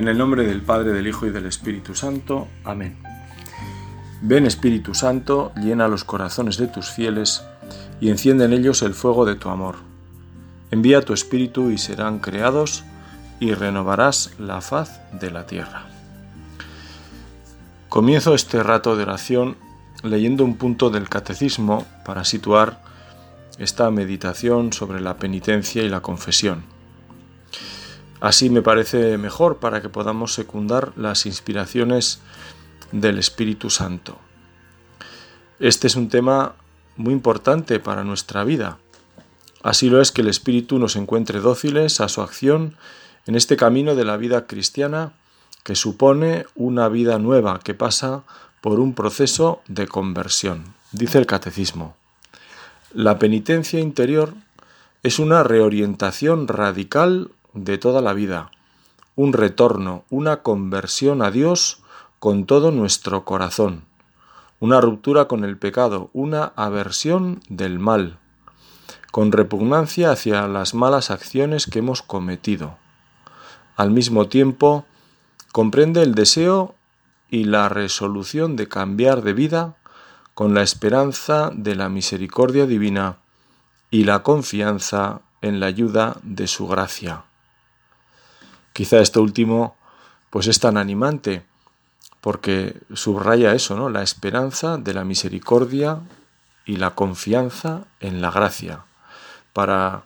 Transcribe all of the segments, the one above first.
En el nombre del Padre, del Hijo y del Espíritu Santo. Amén. Ven Espíritu Santo, llena los corazones de tus fieles y enciende en ellos el fuego de tu amor. Envía tu Espíritu y serán creados y renovarás la faz de la tierra. Comienzo este rato de oración leyendo un punto del catecismo para situar esta meditación sobre la penitencia y la confesión. Así me parece mejor para que podamos secundar las inspiraciones del Espíritu Santo. Este es un tema muy importante para nuestra vida. Así lo es que el Espíritu nos encuentre dóciles a su acción en este camino de la vida cristiana que supone una vida nueva que pasa por un proceso de conversión. Dice el Catecismo. La penitencia interior es una reorientación radical de toda la vida, un retorno, una conversión a Dios con todo nuestro corazón, una ruptura con el pecado, una aversión del mal, con repugnancia hacia las malas acciones que hemos cometido. Al mismo tiempo, comprende el deseo y la resolución de cambiar de vida con la esperanza de la misericordia divina y la confianza en la ayuda de su gracia. Quizá esto último pues es tan animante porque subraya eso, ¿no? La esperanza de la misericordia y la confianza en la gracia para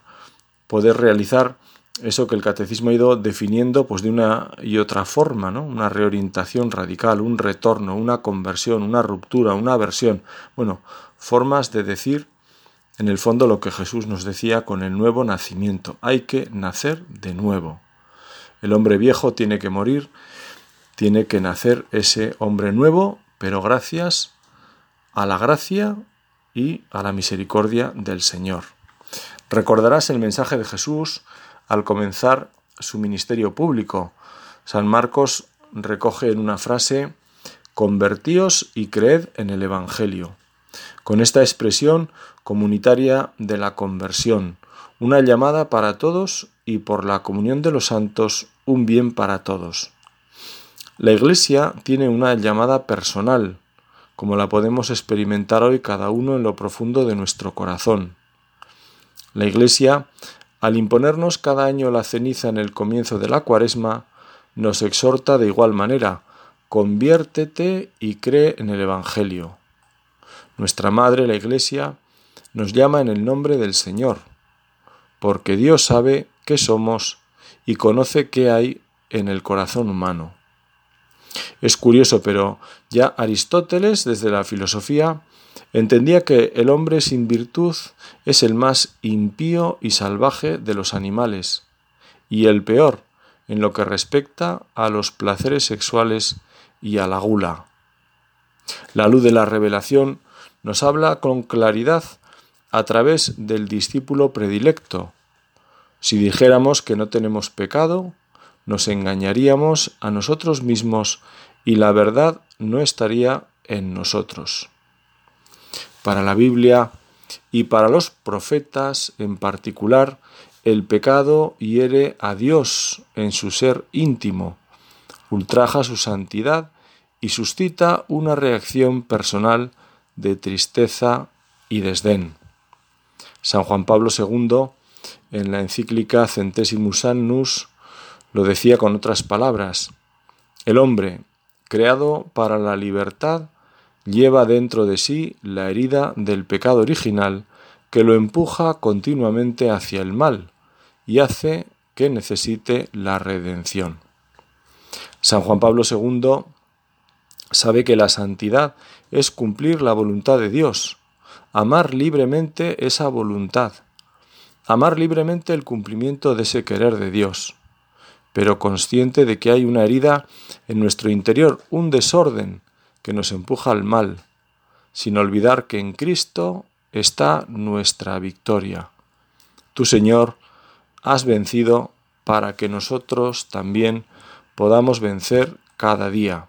poder realizar eso que el catecismo ha ido definiendo pues de una y otra forma, ¿no? Una reorientación radical, un retorno, una conversión, una ruptura, una aversión. Bueno, formas de decir en el fondo lo que Jesús nos decía con el nuevo nacimiento. Hay que nacer de nuevo. El hombre viejo tiene que morir, tiene que nacer ese hombre nuevo, pero gracias a la gracia y a la misericordia del Señor. Recordarás el mensaje de Jesús al comenzar su ministerio público. San Marcos recoge en una frase, convertíos y creed en el Evangelio. Con esta expresión comunitaria de la conversión, una llamada para todos y por la comunión de los santos un bien para todos. La Iglesia tiene una llamada personal, como la podemos experimentar hoy cada uno en lo profundo de nuestro corazón. La Iglesia, al imponernos cada año la ceniza en el comienzo de la cuaresma, nos exhorta de igual manera, conviértete y cree en el Evangelio. Nuestra Madre, la Iglesia, nos llama en el nombre del Señor, porque Dios sabe qué somos y conoce qué hay en el corazón humano. Es curioso, pero ya Aristóteles, desde la filosofía, entendía que el hombre sin virtud es el más impío y salvaje de los animales, y el peor en lo que respecta a los placeres sexuales y a la gula. La luz de la revelación nos habla con claridad a través del discípulo predilecto, si dijéramos que no tenemos pecado, nos engañaríamos a nosotros mismos y la verdad no estaría en nosotros. Para la Biblia y para los profetas en particular, el pecado hiere a Dios en su ser íntimo, ultraja su santidad y suscita una reacción personal de tristeza y desdén. San Juan Pablo II en la encíclica Centesimus Annus lo decía con otras palabras. El hombre, creado para la libertad, lleva dentro de sí la herida del pecado original que lo empuja continuamente hacia el mal y hace que necesite la redención. San Juan Pablo II sabe que la santidad es cumplir la voluntad de Dios, amar libremente esa voluntad, amar libremente el cumplimiento de ese querer de Dios, pero consciente de que hay una herida en nuestro interior, un desorden que nos empuja al mal, sin olvidar que en Cristo está nuestra victoria. Tu Señor, has vencido para que nosotros también podamos vencer cada día.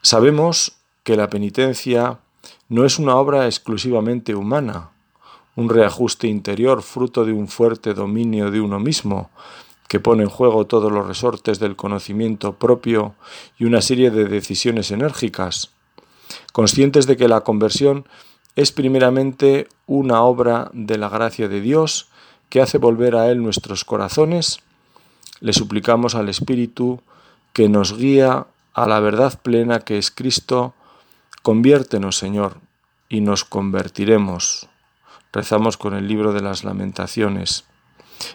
Sabemos que la penitencia no es una obra exclusivamente humana, un reajuste interior fruto de un fuerte dominio de uno mismo, que pone en juego todos los resortes del conocimiento propio y una serie de decisiones enérgicas, conscientes de que la conversión es primeramente una obra de la gracia de Dios que hace volver a Él nuestros corazones, le suplicamos al Espíritu que nos guía a la verdad plena que es Cristo, conviértenos, Señor, y nos convertiremos. Rezamos con el libro de las lamentaciones.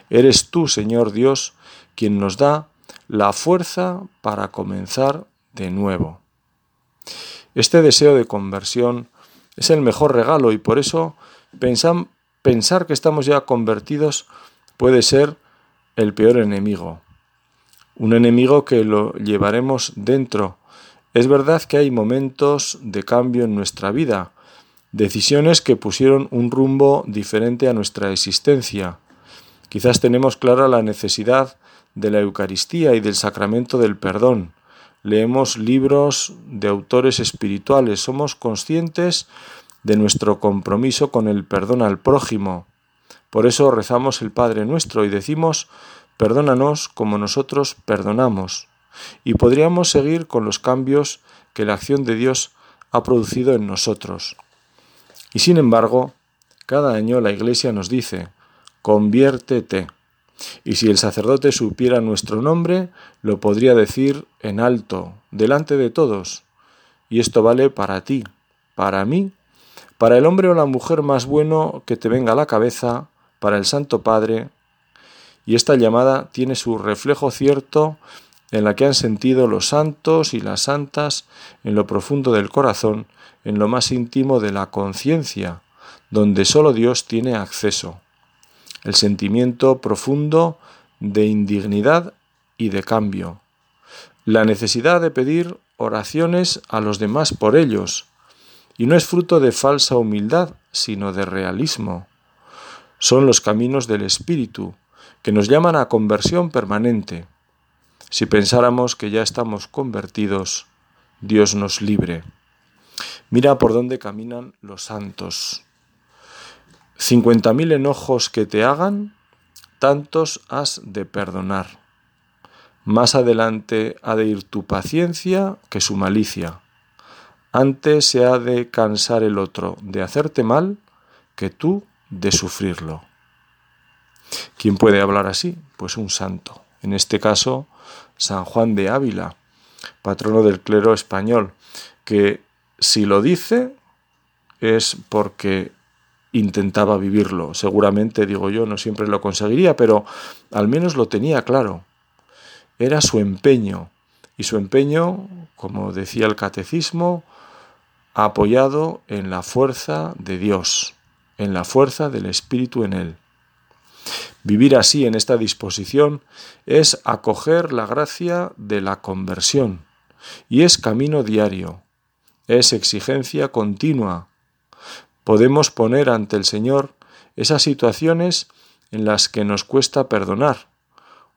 Eres tú, Señor Dios, quien nos da la fuerza para comenzar de nuevo. Este deseo de conversión es el mejor regalo y por eso pensar que estamos ya convertidos puede ser el peor enemigo. Un enemigo que lo llevaremos dentro. Es verdad que hay momentos de cambio en nuestra vida, decisiones que pusieron un rumbo diferente a nuestra existencia. Quizás tenemos clara la necesidad de la Eucaristía y del sacramento del perdón. Leemos libros de autores espirituales, somos conscientes de nuestro compromiso con el perdón al prójimo. Por eso rezamos el Padre nuestro y decimos, perdónanos como nosotros perdonamos. Y podríamos seguir con los cambios que la acción de Dios ha producido en nosotros. Y sin embargo, cada año la Iglesia nos dice, conviértete. Y si el sacerdote supiera nuestro nombre, lo podría decir en alto, delante de todos. Y esto vale para ti, para mí, para el hombre o la mujer más bueno que te venga a la cabeza, para el Santo Padre. Y esta llamada tiene su reflejo cierto en la que han sentido los santos y las santas en lo profundo del corazón, en lo más íntimo de la conciencia, donde sólo Dios tiene acceso el sentimiento profundo de indignidad y de cambio, la necesidad de pedir oraciones a los demás por ellos, y no es fruto de falsa humildad, sino de realismo. Son los caminos del Espíritu, que nos llaman a conversión permanente. Si pensáramos que ya estamos convertidos, Dios nos libre. Mira por dónde caminan los santos. Cincuenta mil enojos que te hagan, tantos has de perdonar. Más adelante ha de ir tu paciencia que su malicia. Antes se ha de cansar el otro de hacerte mal que tú de sufrirlo. ¿Quién puede hablar así? Pues un santo. En este caso, San Juan de Ávila, patrono del clero español, que si lo dice es porque intentaba vivirlo. Seguramente, digo yo, no siempre lo conseguiría, pero al menos lo tenía claro. Era su empeño. Y su empeño, como decía el catecismo, apoyado en la fuerza de Dios, en la fuerza del Espíritu en él. Vivir así en esta disposición es acoger la gracia de la conversión y es camino diario, es exigencia continua, podemos poner ante el Señor esas situaciones en las que nos cuesta perdonar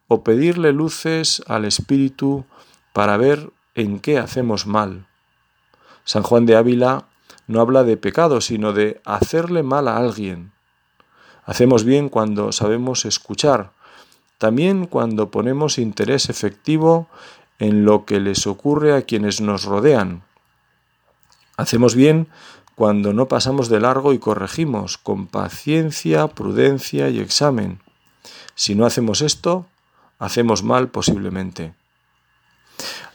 o pedirle luces al Espíritu para ver en qué hacemos mal. San Juan de Ávila no habla de pecado, sino de hacerle mal a alguien. Hacemos bien cuando sabemos escuchar, también cuando ponemos interés efectivo en lo que les ocurre a quienes nos rodean. Hacemos bien cuando no pasamos de largo y corregimos con paciencia, prudencia y examen. Si no hacemos esto, hacemos mal posiblemente.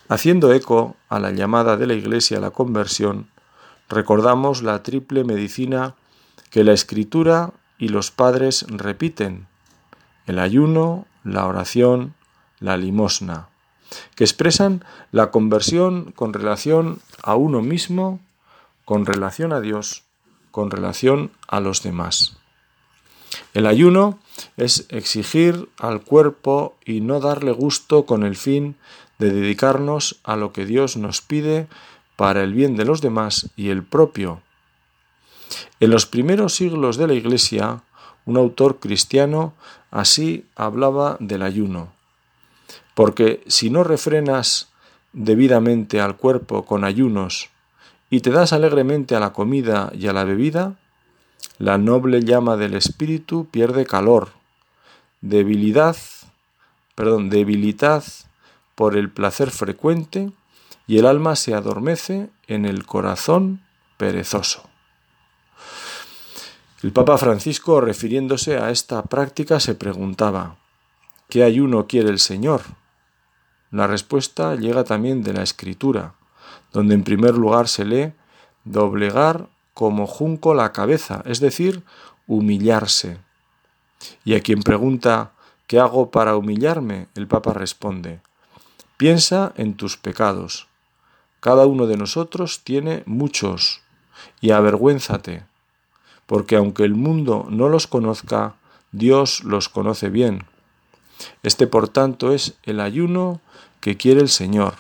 Haciendo eco a la llamada de la Iglesia a la conversión, recordamos la triple medicina que la Escritura y los padres repiten, el ayuno, la oración, la limosna, que expresan la conversión con relación a uno mismo con relación a Dios, con relación a los demás. El ayuno es exigir al cuerpo y no darle gusto con el fin de dedicarnos a lo que Dios nos pide para el bien de los demás y el propio. En los primeros siglos de la Iglesia, un autor cristiano así hablaba del ayuno, porque si no refrenas debidamente al cuerpo con ayunos y te das alegremente a la comida y a la bebida, la noble llama del espíritu pierde calor, debilidad perdón, debilidad por el placer frecuente y el alma se adormece en el corazón perezoso. El Papa Francisco, refiriéndose a esta práctica, se preguntaba, ¿qué ayuno quiere el Señor? La respuesta llega también de la Escritura, donde en primer lugar se lee doblegar como junco la cabeza, es decir, humillarse. Y a quien pregunta, ¿qué hago para humillarme? El Papa responde, piensa en tus pecados. Cada uno de nosotros tiene muchos, y avergüénzate porque aunque el mundo no los conozca, Dios los conoce bien. Este, por tanto, es el ayuno que quiere el Señor,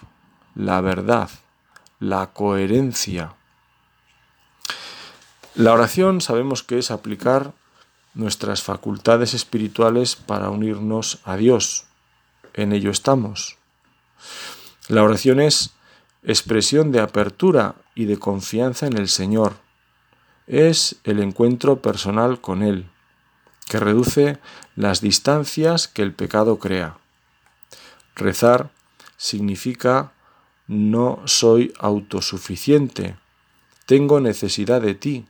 la verdad, la coherencia. La oración sabemos que es aplicar nuestras facultades espirituales para unirnos a Dios. En ello estamos. La oración es expresión de apertura y de confianza en el Señor es el encuentro personal con Él, que reduce las distancias que el pecado crea. Rezar significa no soy autosuficiente, tengo necesidad de ti,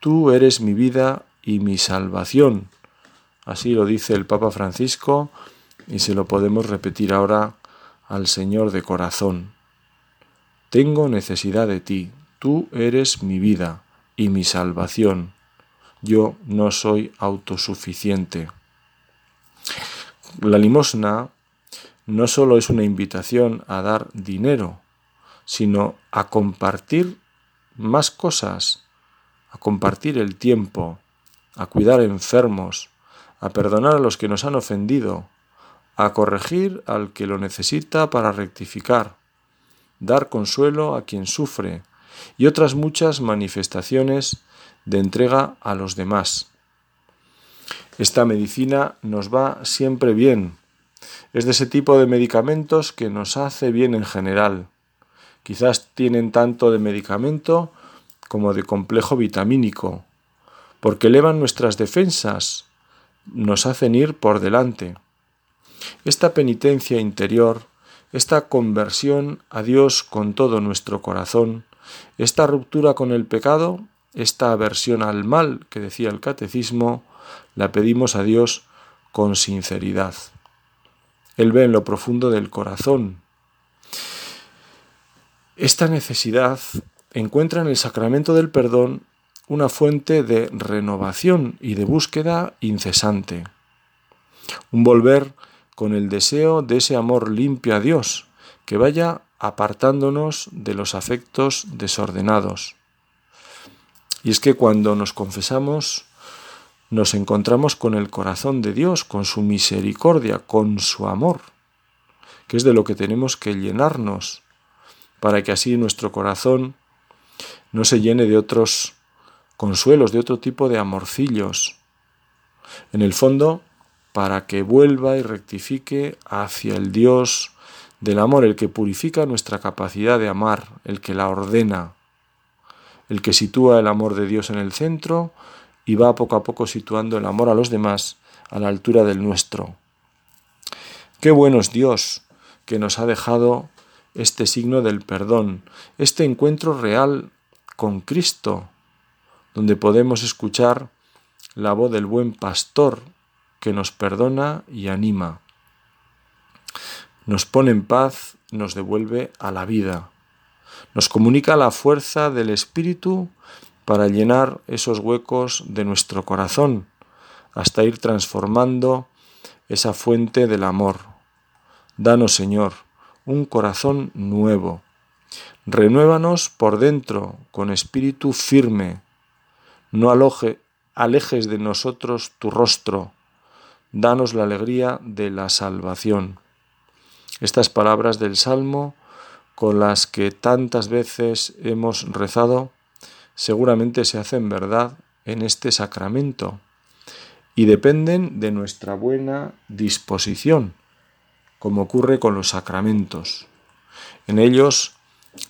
tú eres mi vida y mi salvación. Así lo dice el Papa Francisco y se lo podemos repetir ahora al Señor de corazón. Tengo necesidad de ti, tú eres mi vida y mi salvación. Yo no soy autosuficiente. La limosna no solo es una invitación a dar dinero, sino a compartir más cosas, a compartir el tiempo, a cuidar enfermos, a perdonar a los que nos han ofendido, a corregir al que lo necesita para rectificar, dar consuelo a quien sufre, y otras muchas manifestaciones de entrega a los demás. Esta medicina nos va siempre bien. Es de ese tipo de medicamentos que nos hace bien en general. Quizás tienen tanto de medicamento como de complejo vitamínico, porque elevan nuestras defensas, nos hacen ir por delante. Esta penitencia interior, esta conversión a Dios con todo nuestro corazón, esta ruptura con el pecado, esta aversión al mal que decía el catecismo, la pedimos a Dios con sinceridad. Él ve en lo profundo del corazón. Esta necesidad encuentra en el sacramento del perdón una fuente de renovación y de búsqueda incesante. Un volver con el deseo de ese amor limpio a Dios, que vaya apartándonos de los afectos desordenados. Y es que cuando nos confesamos, nos encontramos con el corazón de Dios, con su misericordia, con su amor, que es de lo que tenemos que llenarnos, para que así nuestro corazón no se llene de otros consuelos, de otro tipo de amorcillos. En el fondo, para que vuelva y rectifique hacia el Dios del amor, el que purifica nuestra capacidad de amar, el que la ordena, el que sitúa el amor de Dios en el centro y va poco a poco situando el amor a los demás a la altura del nuestro. Qué bueno es Dios que nos ha dejado este signo del perdón, este encuentro real con Cristo, donde podemos escuchar la voz del buen pastor que nos perdona y anima nos pone en paz, nos devuelve a la vida, nos comunica la fuerza del Espíritu para llenar esos huecos de nuestro corazón, hasta ir transformando esa fuente del amor. Danos, Señor, un corazón nuevo. Renuévanos por dentro con espíritu firme. No aloje, alejes de nosotros tu rostro. Danos la alegría de la salvación estas palabras del Salmo con las que tantas veces hemos rezado seguramente se hacen verdad en este sacramento y dependen de nuestra buena disposición, como ocurre con los sacramentos. En ellos,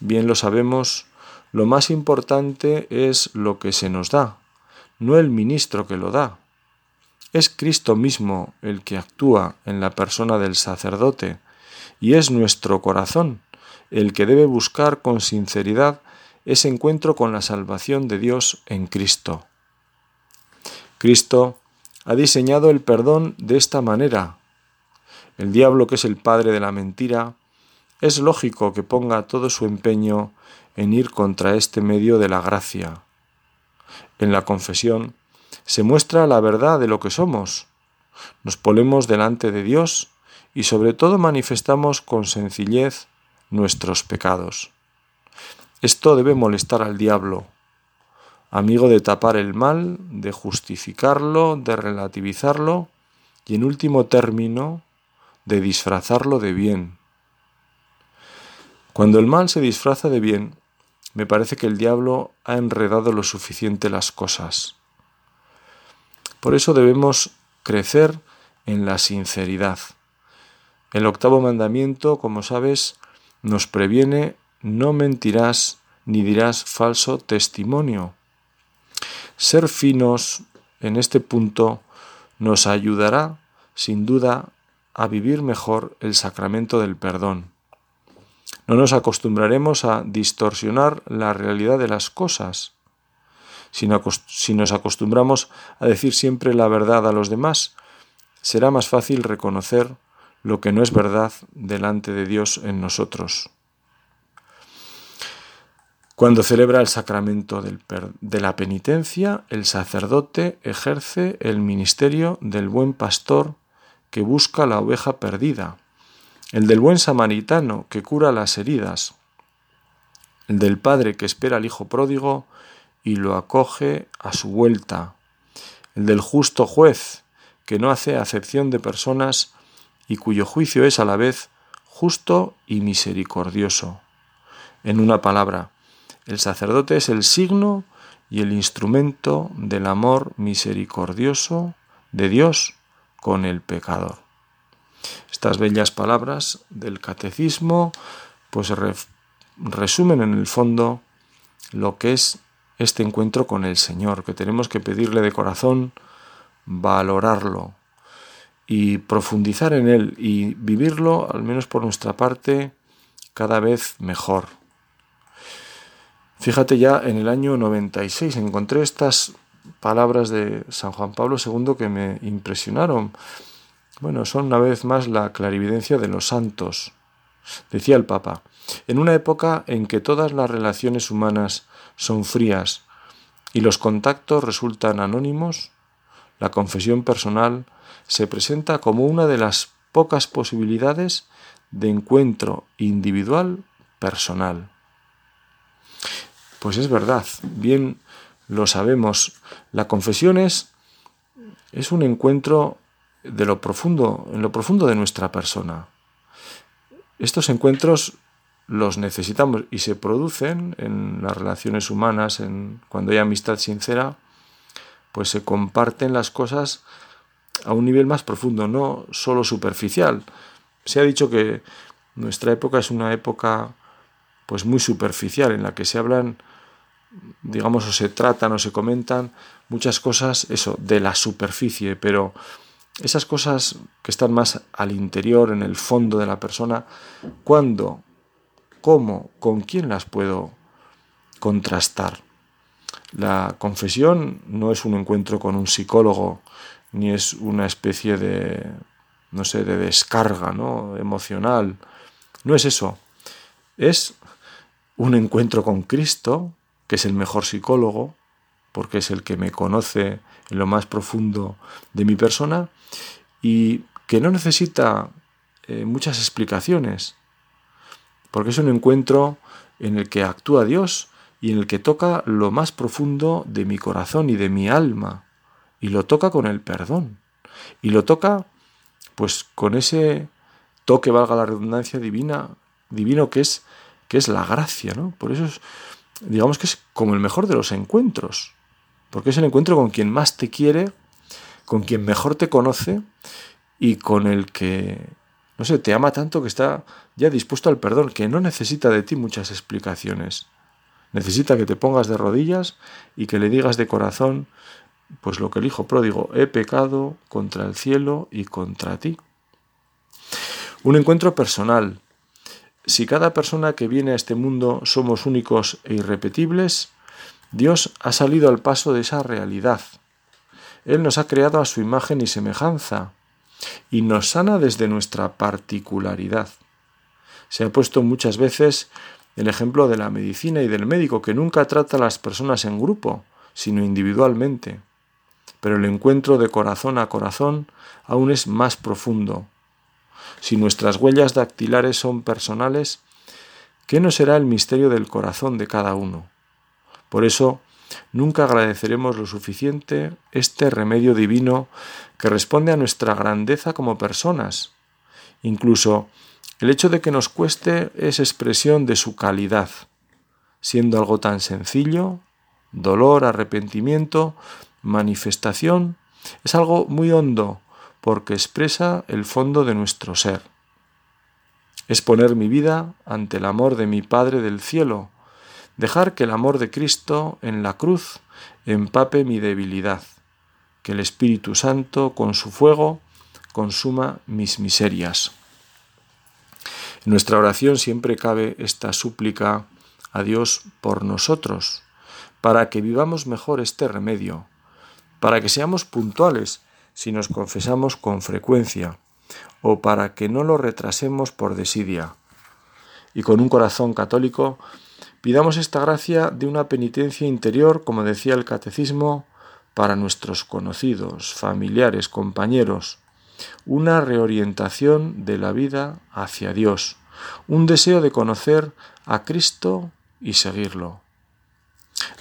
bien lo sabemos, lo más importante es lo que se nos da, no el ministro que lo da. Es Cristo mismo el que actúa en la persona del sacerdote y es nuestro corazón el que debe buscar con sinceridad ese encuentro con la salvación de Dios en Cristo. Cristo ha diseñado el perdón de esta manera. El diablo, que es el padre de la mentira, es lógico que ponga todo su empeño en ir contra este medio de la gracia. En la confesión se muestra la verdad de lo que somos. Nos ponemos delante de Dios y sobre todo manifestamos con sencillez nuestros pecados. Esto debe molestar al diablo, amigo de tapar el mal, de justificarlo, de relativizarlo y en último término de disfrazarlo de bien. Cuando el mal se disfraza de bien, me parece que el diablo ha enredado lo suficiente las cosas. Por eso debemos crecer en la sinceridad. El octavo mandamiento, como sabes, nos previene no mentirás ni dirás falso testimonio. Ser finos en este punto nos ayudará, sin duda, a vivir mejor el sacramento del perdón. No nos acostumbraremos a distorsionar la realidad de las cosas. Si, nos acostumbramos a decir siempre la verdad a los demás, será más fácil reconocer lo que no es verdad delante de Dios en nosotros. Cuando celebra el sacramento de la penitencia, el sacerdote ejerce el ministerio del buen pastor que busca la oveja perdida, el del buen samaritano que cura las heridas, el del padre que espera al hijo pródigo y lo acoge a su vuelta, el del justo juez que no hace acepción de personas y cuyo juicio es a la vez justo y misericordioso. En una palabra, el sacerdote es el signo y el instrumento del amor misericordioso de Dios con el pecador. Estas bellas palabras del catecismo pues resumen en el fondo lo que es este encuentro con el Señor, que tenemos que pedirle de corazón, valorarlo y profundizar en él y vivirlo, al menos por nuestra parte, cada vez mejor. Fíjate ya, en el año 96 encontré estas palabras de San Juan Pablo II que me impresionaron. Bueno, son una vez más la clarividencia de los santos. Decía el Papa, en una época en que todas las relaciones humanas son frías y los contactos resultan anónimos, la confesión personal se presenta como una de las pocas posibilidades de encuentro individual personal. Pues es verdad, bien lo sabemos, la confesión es, es un encuentro de lo profundo, en lo profundo de nuestra persona. Estos encuentros los necesitamos y se producen en las relaciones humanas, en, cuando hay amistad sincera, pues se comparten las cosas a un nivel más profundo, no solo superficial. Se ha dicho que nuestra época es una época pues muy superficial en la que se hablan digamos, o se tratan o se comentan muchas cosas, eso, de la superficie, pero esas cosas que están más al interior, en el fondo de la persona, ¿cuándo, cómo, con quién las puedo contrastar? La confesión no es un encuentro con un psicólogo, ni es una especie de, no sé, de descarga ¿no? emocional. No es eso. Es un encuentro con Cristo, que es el mejor psicólogo, porque es el que me conoce en lo más profundo de mi persona y que no necesita eh, muchas explicaciones, porque es un encuentro en el que actúa Dios y en el que toca lo más profundo de mi corazón y de mi alma, y lo toca con el perdón, y lo toca pues con ese toque, valga la redundancia divina, divino que es, que es la gracia, ¿no? Por eso es, digamos que es como el mejor de los encuentros, porque es el encuentro con quien más te quiere, con quien mejor te conoce y con el que, no sé, te ama tanto que está ya dispuesto al perdón, que no necesita de ti muchas explicaciones. Necesita que te pongas de rodillas y que le digas de corazón, pues lo que el hijo pródigo, he pecado contra el cielo y contra ti. Un encuentro personal. Si cada persona que viene a este mundo somos únicos e irrepetibles, Dios ha salido al paso de esa realidad. Él nos ha creado a su imagen y semejanza y nos sana desde nuestra particularidad. Se ha puesto muchas veces el ejemplo de la medicina y del médico que nunca trata a las personas en grupo, sino individualmente. Pero el encuentro de corazón a corazón aún es más profundo. Si nuestras huellas dactilares son personales, ¿qué no será el misterio del corazón de cada uno? Por eso, nunca agradeceremos lo suficiente este remedio divino que responde a nuestra grandeza como personas. Incluso el hecho de que nos cueste es expresión de su calidad, siendo algo tan sencillo, dolor, arrepentimiento, manifestación, es algo muy hondo porque expresa el fondo de nuestro ser. Es poner mi vida ante el amor de mi Padre del cielo, dejar que el amor de Cristo en la cruz empape mi debilidad, que el Espíritu Santo con su fuego consuma mis miserias. En nuestra oración siempre cabe esta súplica a Dios por nosotros, para que vivamos mejor este remedio, para que seamos puntuales si nos confesamos con frecuencia, o para que no lo retrasemos por desidia. Y con un corazón católico, pidamos esta gracia de una penitencia interior, como decía el catecismo, para nuestros conocidos, familiares, compañeros, una reorientación de la vida hacia Dios, un deseo de conocer a Cristo y seguirlo.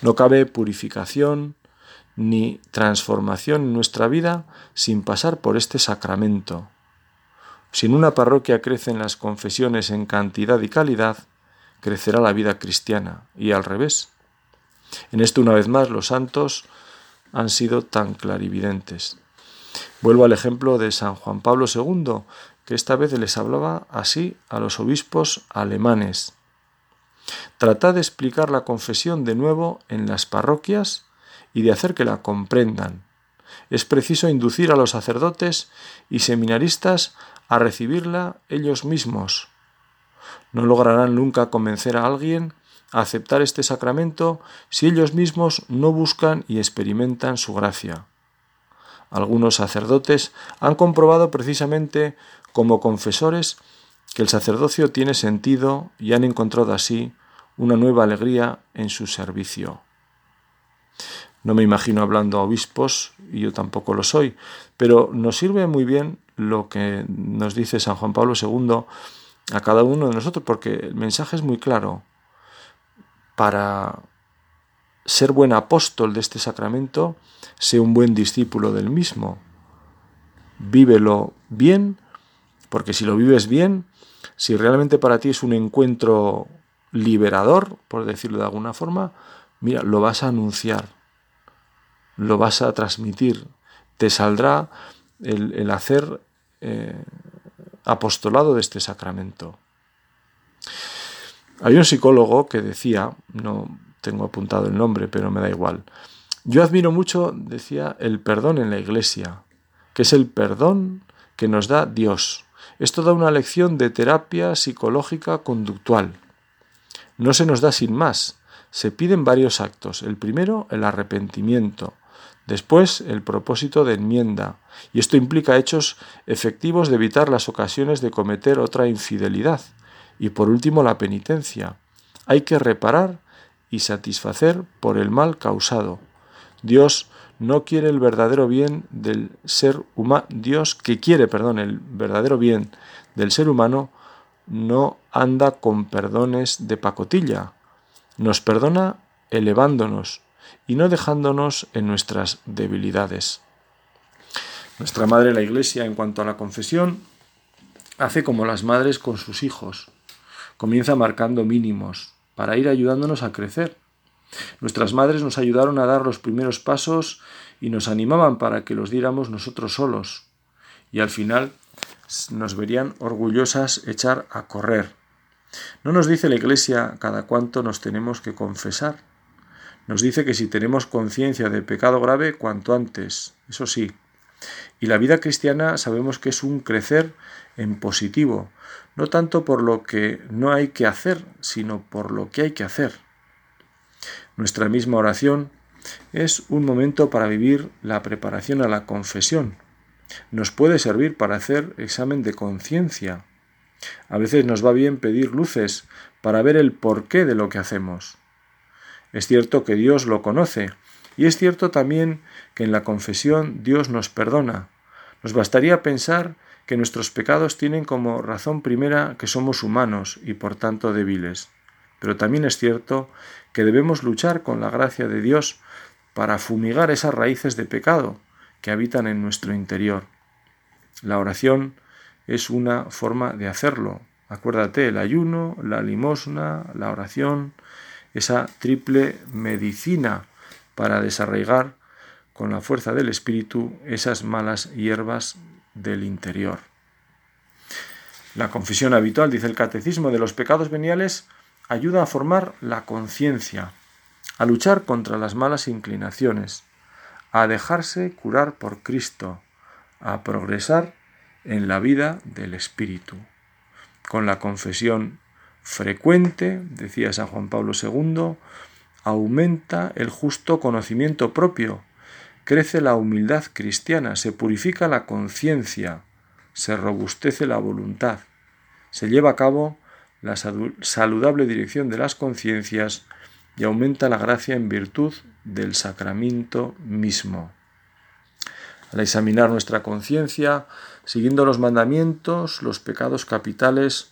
No cabe purificación ni transformación en nuestra vida sin pasar por este sacramento. Si en una parroquia crecen las confesiones en cantidad y calidad, crecerá la vida cristiana y al revés. En esto una vez más los santos han sido tan clarividentes. Vuelvo al ejemplo de San Juan Pablo II, que esta vez les hablaba así a los obispos alemanes. Tratad de explicar la confesión de nuevo en las parroquias y de hacer que la comprendan. Es preciso inducir a los sacerdotes y seminaristas a recibirla ellos mismos. No lograrán nunca convencer a alguien a aceptar este sacramento si ellos mismos no buscan y experimentan su gracia. Algunos sacerdotes han comprobado precisamente como confesores que el sacerdocio tiene sentido y han encontrado así una nueva alegría en su servicio. No me imagino hablando a obispos, y yo tampoco lo soy, pero nos sirve muy bien lo que nos dice San Juan Pablo II a cada uno de nosotros, porque el mensaje es muy claro. Para ser buen apóstol de este sacramento, sé un buen discípulo del mismo. Vívelo bien, porque si lo vives bien, si realmente para ti es un encuentro liberador, por decirlo de alguna forma, mira, lo vas a anunciar, lo vas a transmitir, te saldrá el, hacer eh, apostolado de este sacramento. Hay un psicólogo que decía, no tengo apuntado el nombre, pero me da igual, yo admiro mucho, decía, el perdón en la iglesia, que es el perdón que nos da Dios. Esto da una lección de terapia psicológica conductual. No se nos da sin más. Se piden varios actos. El primero, el arrepentimiento. Después, el propósito de enmienda. Y esto implica hechos efectivos de evitar las ocasiones de cometer otra infidelidad. Y por último, la penitencia. Hay que reparar y satisfacer por el mal causado. Dios no quiere el verdadero bien del ser humano, Dios que quiere, perdón, el verdadero bien del ser humano, no anda con perdones de pacotilla. Nos perdona elevándonos y no dejándonos en nuestras debilidades. Nuestra madre, la Iglesia, en cuanto a la confesión, hace como las madres con sus hijos. Comienza marcando mínimos para ir ayudándonos a crecer. Nuestras madres nos ayudaron a dar los primeros pasos y nos animaban para que los diéramos nosotros solos. Y al final nos verían orgullosas echar a correr. No nos dice la Iglesia cada cuánto nos tenemos que confesar. Nos dice que si tenemos conciencia de pecado grave, cuanto antes, eso sí. Y la vida cristiana sabemos que es un crecer en positivo, no tanto por lo que no hay que hacer, sino por lo que hay que hacer. Nuestra misma oración es un momento para vivir la preparación a la confesión. Nos puede servir para hacer examen de conciencia. A veces nos va bien pedir luces para ver el porqué de lo que hacemos. Es cierto que Dios lo conoce, y es cierto también que en la confesión Dios nos perdona. Nos bastaría pensar que nuestros pecados tienen como razón primera que somos humanos y por tanto débiles. Pero también es cierto que debemos luchar con la gracia de Dios para fumigar esas raíces de pecado que habitan en nuestro interior. La oración es una forma de hacerlo. Acuérdate, el ayuno, la limosna, la oración, esa triple medicina para desarraigar con la fuerza del Espíritu esas malas hierbas del interior. La confesión habitual, dice el Catecismo, de los pecados veniales ayuda a formar la conciencia, a luchar contra las malas inclinaciones, a dejarse curar por Cristo, a progresar en la vida del Espíritu. Con la confesión frecuente, decía San Juan Pablo II, aumenta el justo conocimiento propio, crece la humildad cristiana, se purifica la conciencia, se robustece la voluntad, se lleva a cabo la saludable dirección de las conciencias y aumenta la gracia en virtud del sacramento mismo. Al examinar nuestra conciencia, siguiendo los mandamientos, los pecados capitales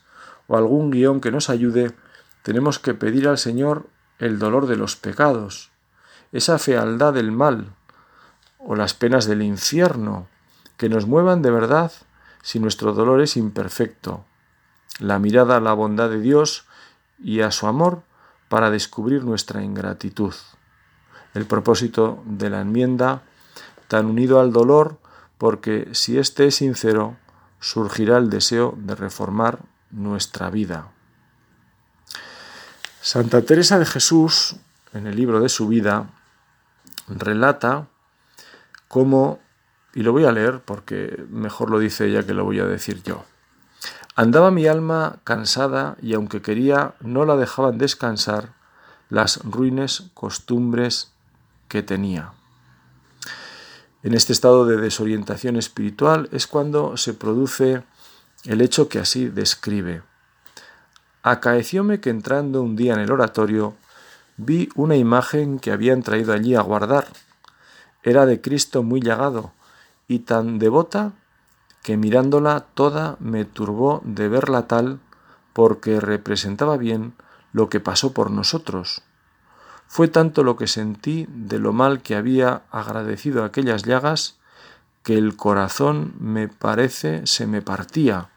o algún guion que nos ayude, tenemos que pedir al Señor el dolor de los pecados, esa fealdad del mal o las penas del infierno, que nos muevan de verdad si nuestro dolor es imperfecto, la mirada a la bondad de Dios y a su amor para descubrir nuestra ingratitud. El propósito de la enmienda, tan unido al dolor, porque si éste es sincero, surgirá el deseo de reformar nuestra vida. Santa Teresa de Jesús, en el libro de su vida, relata cómo, y lo voy a leer porque mejor lo dice ella que lo voy a decir yo. Andaba mi alma cansada y aunque quería no la dejaban descansar las ruines costumbres que tenía. En este estado de desorientación espiritual es cuando se produce el hecho que así describe. Acaecióme que entrando un día en el oratorio vi una imagen que habían traído allí a guardar. Era de Cristo muy llagado y tan devota que mirándola toda me turbó de verla tal porque representaba bien lo que pasó por nosotros. Fue tanto lo que sentí de lo mal que había agradecido aquellas llagas que el corazón me parece se me partía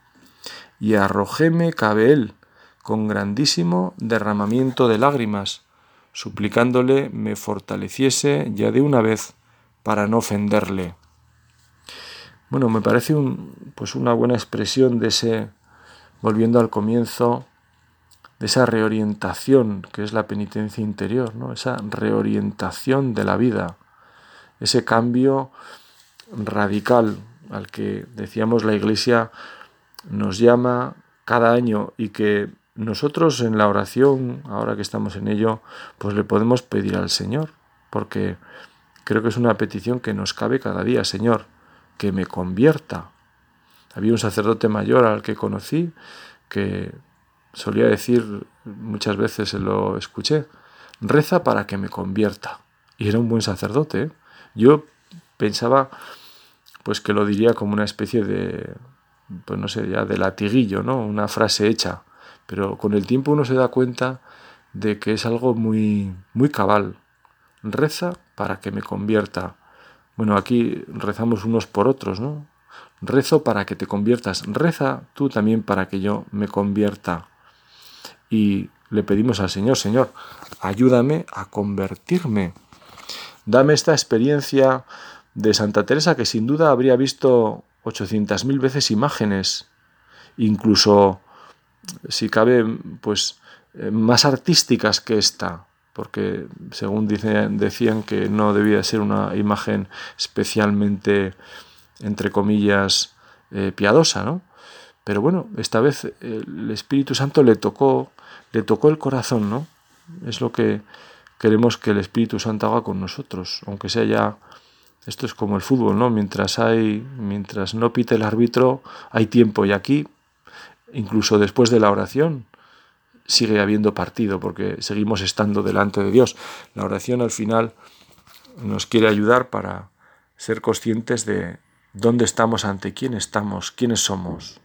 y arrojóme cabe él con grandísimo derramamiento de lágrimas, suplicándole me fortaleciese ya de una vez para no ofenderle. Bueno, me parece un, pues una buena expresión de ese, volviendo al comienzo, de esa reorientación que es la penitencia interior, ¿no? esa reorientación de la vida, ese cambio radical al que decíamos la Iglesia nos llama cada año y que nosotros en la oración, ahora que estamos en ello, pues le podemos pedir al Señor, porque creo que es una petición que nos cabe cada día, Señor, que me convierta. Había un sacerdote mayor al que conocí que solía decir, muchas veces se lo escuché, reza para que me convierta. Y era un buen sacerdote. ¿eh? Yo pensaba pues que lo diría como una especie de, pues no sé, ya de latiguillo, ¿no? Una frase hecha. Pero con el tiempo uno se da cuenta de que es algo muy, muy cabal. Reza para que me convierta. Bueno, aquí rezamos unos por otros, ¿no? Rezo para que te conviertas. Reza tú también para que yo me convierta. Y le pedimos al Señor, Señor, ayúdame a convertirme. Dame esta experiencia de Santa Teresa que sin duda habría visto 800.000 veces imágenes, incluso, si cabe, pues eh, más artísticas que esta, porque según decían que no debía ser una imagen especialmente, entre comillas, eh, piadosa, ¿no? Pero bueno, esta vez el Espíritu Santo le tocó, le tocó el corazón, ¿no? Es lo que queremos que el Espíritu Santo haga con nosotros, aunque sea ya esto es como el fútbol, ¿no? Mientras hay mientras no pite el árbitro, hay tiempo y aquí incluso después de la oración sigue habiendo partido porque seguimos estando delante de Dios. La oración al final nos quiere ayudar para ser conscientes de dónde estamos, ante quién estamos, quiénes somos.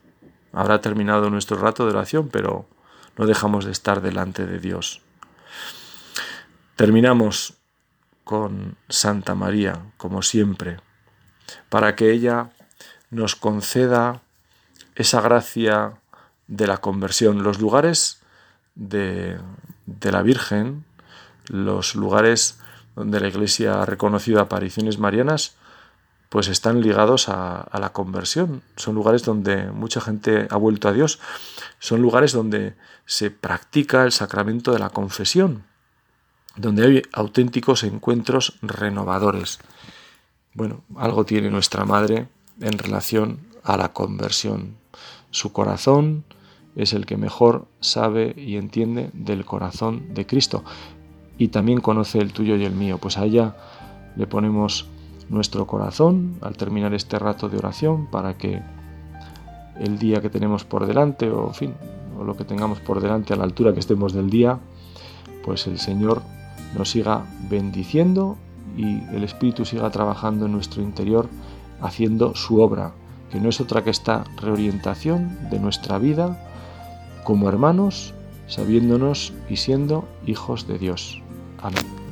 Habrá terminado nuestro rato de oración, pero no dejamos de estar delante de Dios. Terminamos con Santa María, como siempre, para que ella nos conceda esa gracia de la conversión. Los lugares de, la Virgen, los lugares donde la Iglesia ha reconocido apariciones marianas, pues están ligados a, a, la conversión. Son lugares donde mucha gente ha vuelto a Dios. Son lugares donde se practica el sacramento de la confesión, donde hay auténticos encuentros renovadores. Bueno, algo tiene nuestra Madre en relación a la conversión. Su corazón, es el que mejor sabe y entiende del corazón de Cristo y también conoce el tuyo y el mío. Pues a ella le ponemos nuestro corazón al terminar este rato de oración para que el día que tenemos por delante o fin, o lo que tengamos por delante a la altura que estemos del día, pues el Señor nos siga bendiciendo y el Espíritu siga trabajando en nuestro interior haciendo su obra, que no es otra que esta reorientación de nuestra vida como hermanos, sabiéndonos y siendo hijos de Dios. Amén.